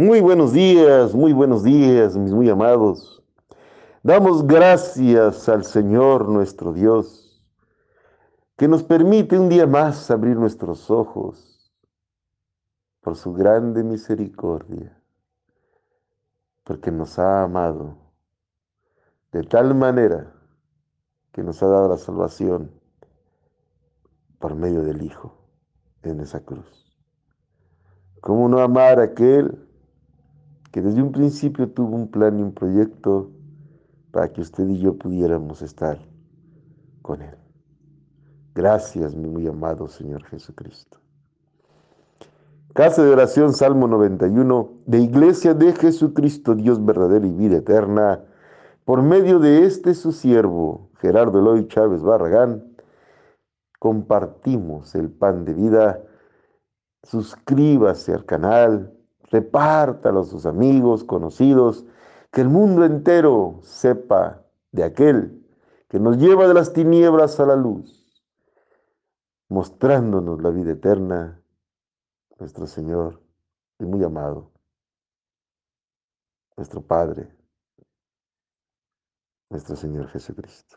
Muy buenos días, muy buenos días, mis muy amados. Damos gracias al Señor nuestro Dios, que nos permite un día más abrir nuestros ojos por su grande misericordia, porque nos ha amado de tal manera que nos ha dado la salvación por medio del Hijo en esa cruz. ¿Cómo no amar a aquel que desde un principio tuvo un plan y un proyecto para que usted y yo pudiéramos estar con Él. Gracias, mi muy amado Señor Jesucristo. Casa de oración, Salmo 91, de Iglesia de Jesucristo, Dios verdadero y vida eterna, por medio de este su siervo, Gerardo Eloy Chávez Barragán, compartimos el pan de vida. Suscríbase al canal, repártalo a sus amigos, conocidos, que el mundo entero sepa de aquel que nos lleva de las tinieblas a la luz, mostrándonos la vida eterna, nuestro Señor y muy amado, nuestro Padre, nuestro Señor Jesucristo.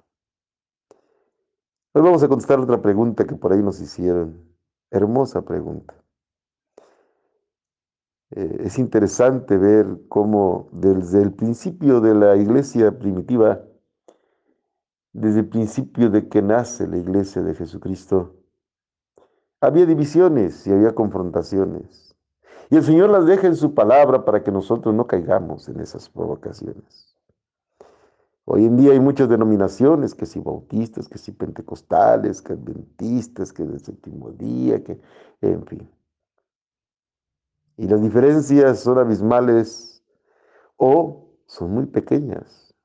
Hoy vamos a contestar otra pregunta que por ahí nos hicieron. Hermosa pregunta. Eh, es interesante ver cómo desde el principio de la iglesia primitiva, desde el principio de que nace la iglesia de Jesucristo, había divisiones y había confrontaciones. Y el Señor las deja en su palabra para que nosotros no caigamos en esas provocaciones. Hoy en día hay muchas denominaciones, que si bautistas, que si pentecostales, que adventistas, que del séptimo día, que en fin. Y las diferencias son abismales o son muy pequeñas.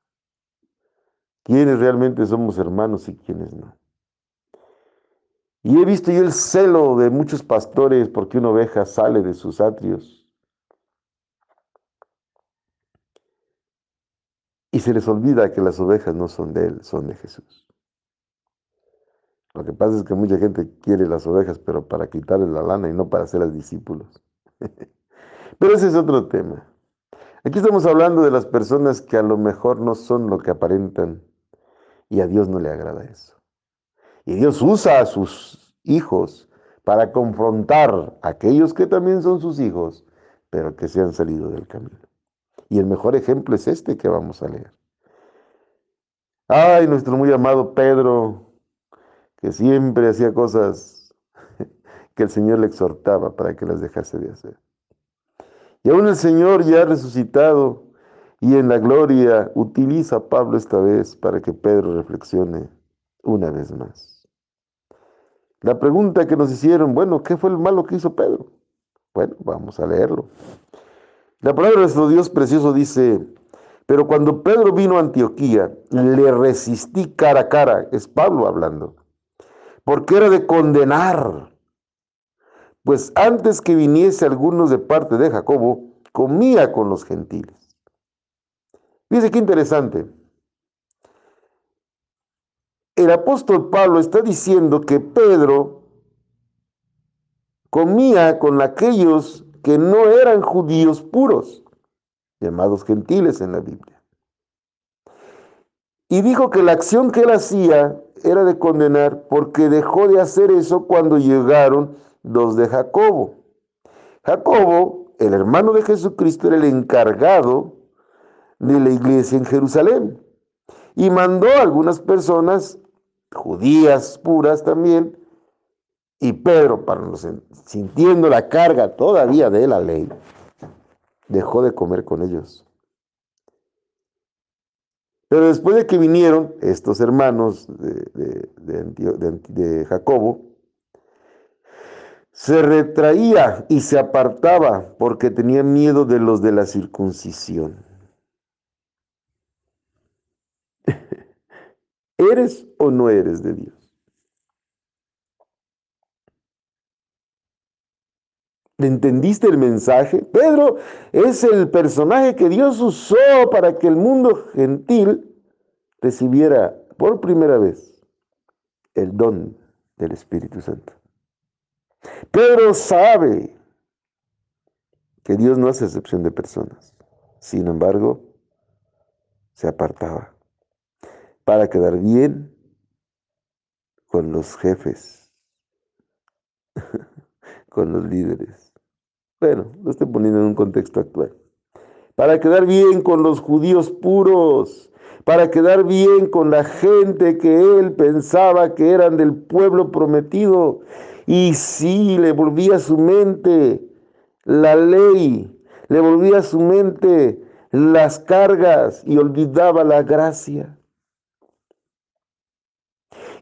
¿Quiénes realmente somos hermanos y quiénes no? Y he visto yo el celo de muchos pastores porque una oveja sale de sus atrios. Y se les olvida que las ovejas no son de Él, son de Jesús. Lo que pasa es que mucha gente quiere las ovejas, pero para quitarle la lana y no para hacerlas discípulos. Pero ese es otro tema. Aquí estamos hablando de las personas que a lo mejor no son lo que aparentan y a Dios no le agrada eso. Y Dios usa a sus hijos para confrontar a aquellos que también son sus hijos, pero que se han salido del camino. Y el mejor ejemplo es este que vamos a leer. Ay, nuestro muy amado Pedro, que siempre hacía cosas que el Señor le exhortaba para que las dejase de hacer. Y aún el Señor ya resucitado y en la gloria utiliza a Pablo esta vez para que Pedro reflexione una vez más. La pregunta que nos hicieron, bueno, ¿qué fue el malo que hizo Pedro? Bueno, vamos a leerlo. La palabra de nuestro Dios precioso dice, pero cuando Pedro vino a Antioquía, le resistí cara a cara, es Pablo hablando, porque era de condenar pues antes que viniese algunos de parte de Jacobo, comía con los gentiles. Fíjense qué interesante. El apóstol Pablo está diciendo que Pedro comía con aquellos que no eran judíos puros, llamados gentiles en la Biblia. Y dijo que la acción que él hacía era de condenar porque dejó de hacer eso cuando llegaron los de Jacobo. Jacobo, el hermano de Jesucristo, era el encargado de la iglesia en Jerusalén y mandó a algunas personas, judías puras también, y Pedro, para los, sintiendo la carga todavía de la ley, dejó de comer con ellos. Pero después de que vinieron estos hermanos de, de Jacobo, se retraía y se apartaba porque tenía miedo de los de la circuncisión. ¿Eres o no eres de Dios? ¿Entendiste el mensaje? Pedro es el personaje que Dios usó para que el mundo gentil recibiera por primera vez el don del Espíritu Santo. Pedro sabe que Dios no hace excepción de personas. Sin embargo, se apartaba para quedar bien con los jefes, con los líderes. Bueno, lo estoy poniendo en un contexto actual. Para quedar bien con los judíos puros, para quedar bien con la gente que él pensaba que eran del pueblo prometido. Y sí, le volvía a su mente la ley, le volvía a su mente las cargas y olvidaba la gracia.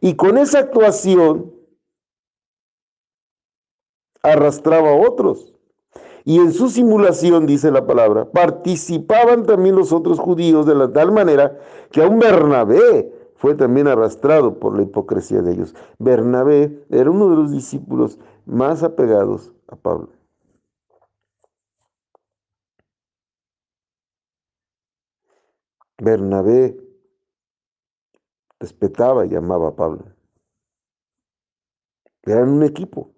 Y con esa actuación arrastraba a otros. Y en su simulación, dice la palabra, participaban también los otros judíos de la tal manera que aún Bernabé fue también arrastrado por la hipocresía de ellos. Bernabé era uno de los discípulos más apegados a Pablo. Bernabé respetaba y amaba a Pablo. Eran un equipo.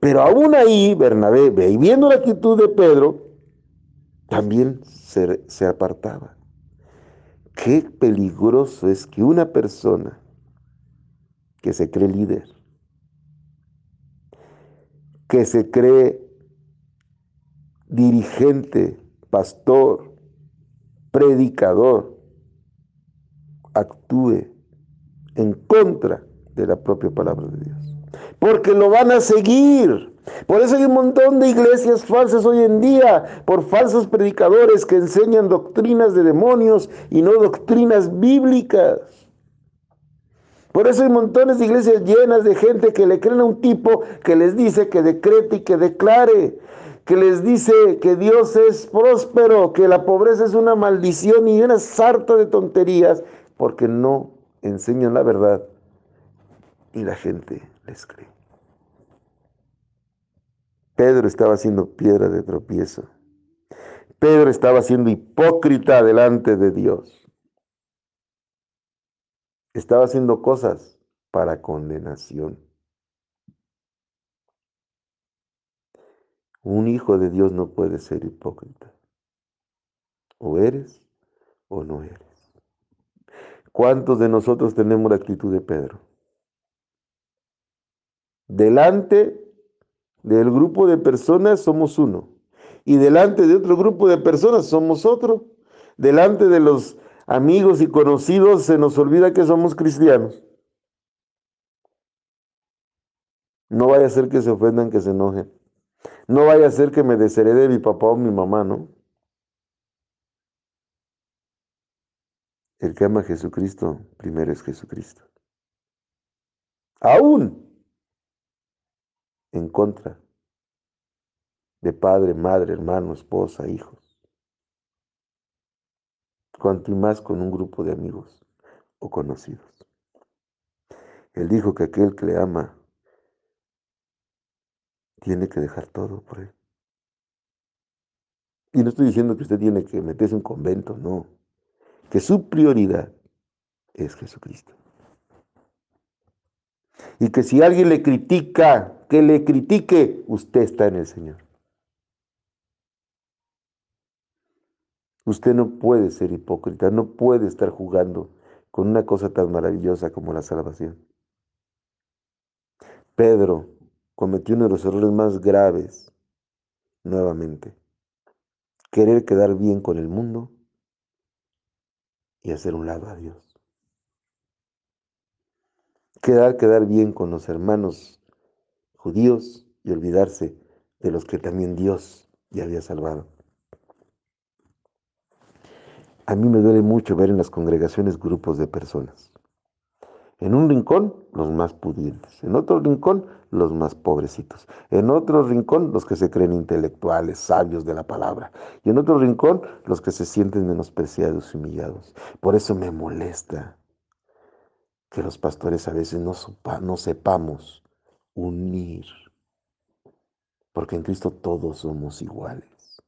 Pero aún ahí, Bernabé, viendo la actitud de Pedro, también se, se apartaba. Qué peligroso es que una persona que se cree líder, que se cree dirigente, pastor, predicador, actúe en contra de la propia palabra de Dios porque lo van a seguir. Por eso hay un montón de iglesias falsas hoy en día, por falsos predicadores que enseñan doctrinas de demonios y no doctrinas bíblicas. Por eso hay montones de iglesias llenas de gente que le creen a un tipo que les dice que decrete y que declare, que les dice que Dios es próspero, que la pobreza es una maldición y una sarta de tonterías, porque no enseñan la verdad y la gente les cree. Pedro estaba siendo piedra de tropiezo. Pedro estaba siendo hipócrita delante de Dios. Estaba haciendo cosas para condenación. Un hijo de Dios no puede ser hipócrita. O eres o no eres. ¿Cuántos de nosotros tenemos la actitud de Pedro? Delante del grupo de personas somos uno. Y delante de otro grupo de personas somos otro. Delante de los amigos y conocidos se nos olvida que somos cristianos. No vaya a ser que se ofendan, que se enojen. No vaya a ser que me desherede mi papá o mi mamá, ¿no? El que ama a Jesucristo, primero es Jesucristo. Aún en contra de padre, madre, hermano, esposa, hijos. Cuanto y más con un grupo de amigos o conocidos. Él dijo que aquel que le ama tiene que dejar todo por él. Y no estoy diciendo que usted tiene que meterse en un convento, no. Que su prioridad es Jesucristo. Y que si alguien le critica, que le critique, usted está en el Señor. Usted no puede ser hipócrita, no puede estar jugando con una cosa tan maravillosa como la salvación. Pedro cometió uno de los errores más graves, nuevamente, querer quedar bien con el mundo y hacer un lado a Dios quedar, quedar bien con los hermanos judíos y olvidarse de los que también Dios ya había salvado. A mí me duele mucho ver en las congregaciones grupos de personas. En un rincón, los más pudientes. En otro rincón, los más pobrecitos. En otro rincón, los que se creen intelectuales, sabios de la palabra. Y en otro rincón, los que se sienten menospreciados y humillados. Por eso me molesta que los pastores a veces no, no sepamos unir, porque en Cristo todos somos iguales.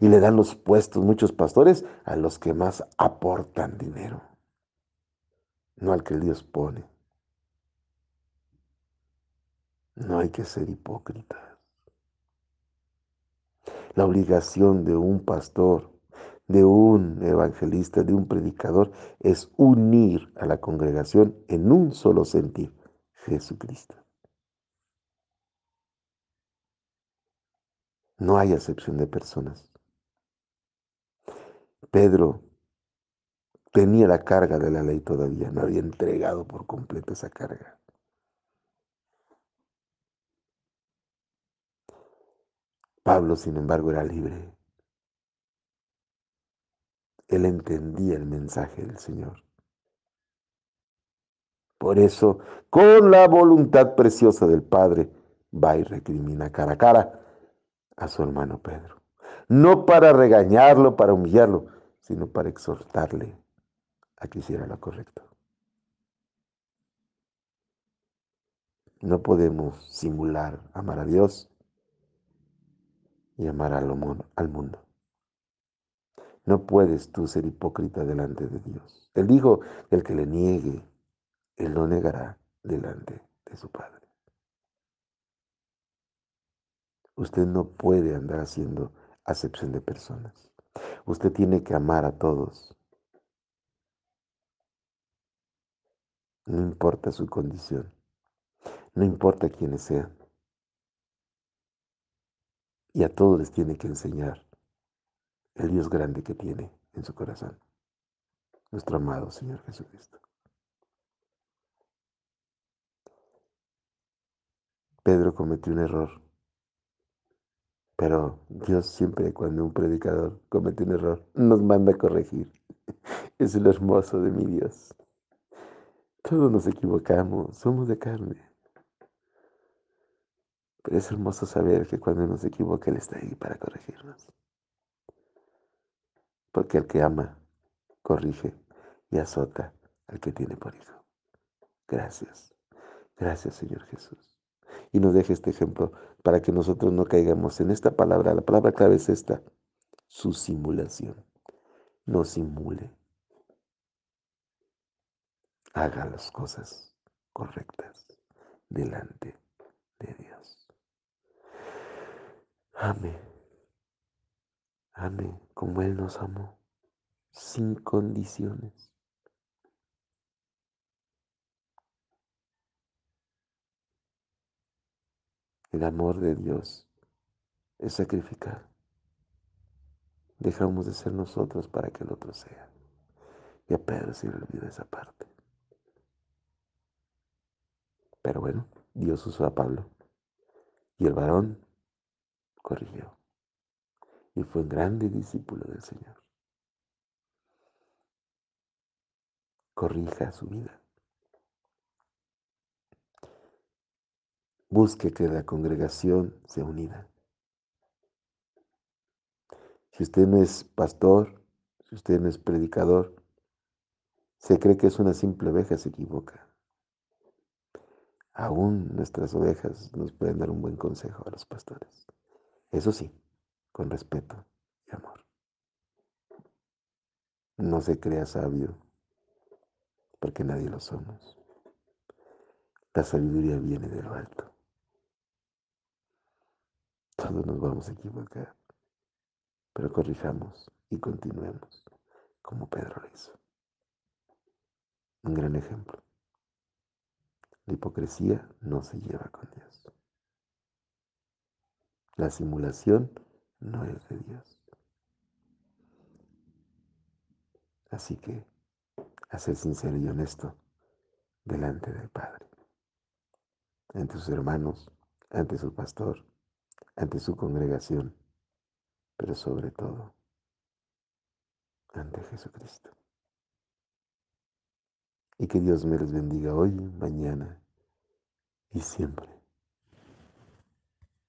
Y le dan los puestos muchos pastores a los que más aportan dinero, no al que Dios pone. No hay que ser hipócritas. La obligación de un pastor, de un evangelista, de un predicador, es unir a la congregación en un solo sentir, Jesucristo. No hay acepción de personas. Pedro tenía la carga de la ley todavía, no había entregado por completo esa carga. Pablo, sin embargo, era libre. Él entendía el mensaje del Señor. Por eso, con la voluntad preciosa del Padre, va y recrimina cara a cara a su hermano Pedro. No para regañarlo, para humillarlo, sino para exhortarle a que hiciera lo correcto. No podemos simular amar a Dios y amar al mundo. No puedes tú ser hipócrita delante de Dios. Él dijo, el que le niegue, él lo negará delante de su Padre. Usted no puede andar haciendo acepción de personas. Usted tiene que amar a todos. No importa su condición. No importa quiénes sean. Y a todos les tiene que enseñar el Dios grande que tiene en su corazón. Nuestro amado Señor Jesucristo. Pedro cometió un error. Pero Dios siempre cuando un predicador comete un error nos manda a corregir. Es lo hermoso de mi Dios. Todos nos equivocamos, somos de carne. Pero es hermoso saber que cuando nos equivoca Él está ahí para corregirnos. Porque el que ama, corrige y azota al que tiene por hijo. Gracias. Gracias, Señor Jesús. Y nos deje este ejemplo para que nosotros no caigamos en esta palabra. La palabra clave es esta, su simulación. No simule. Haga las cosas correctas delante de Dios. Ame, ame como Él nos amó, sin condiciones. El amor de Dios es sacrificar. Dejamos de ser nosotros para que el otro sea. Y a Pedro se le olvida esa parte. Pero bueno, Dios usó a Pablo. Y el varón corrigió. Y fue un grande discípulo del Señor. Corrija su vida. Busque que la congregación sea unida. Si usted no es pastor, si usted no es predicador, se cree que es una simple oveja, se equivoca. Aún nuestras ovejas nos pueden dar un buen consejo a los pastores. Eso sí, con respeto y amor. No se crea sabio, porque nadie lo somos. La sabiduría viene de lo alto. Todos nos vamos a equivocar, pero corrijamos y continuemos como Pedro lo hizo. Un gran ejemplo. La hipocresía no se lleva con Dios. La simulación no es de Dios. Así que, a ser sincero y honesto delante del Padre, ante sus hermanos, ante su pastor, ante su congregación, pero sobre todo ante Jesucristo. Y que Dios me les bendiga hoy, mañana y siempre.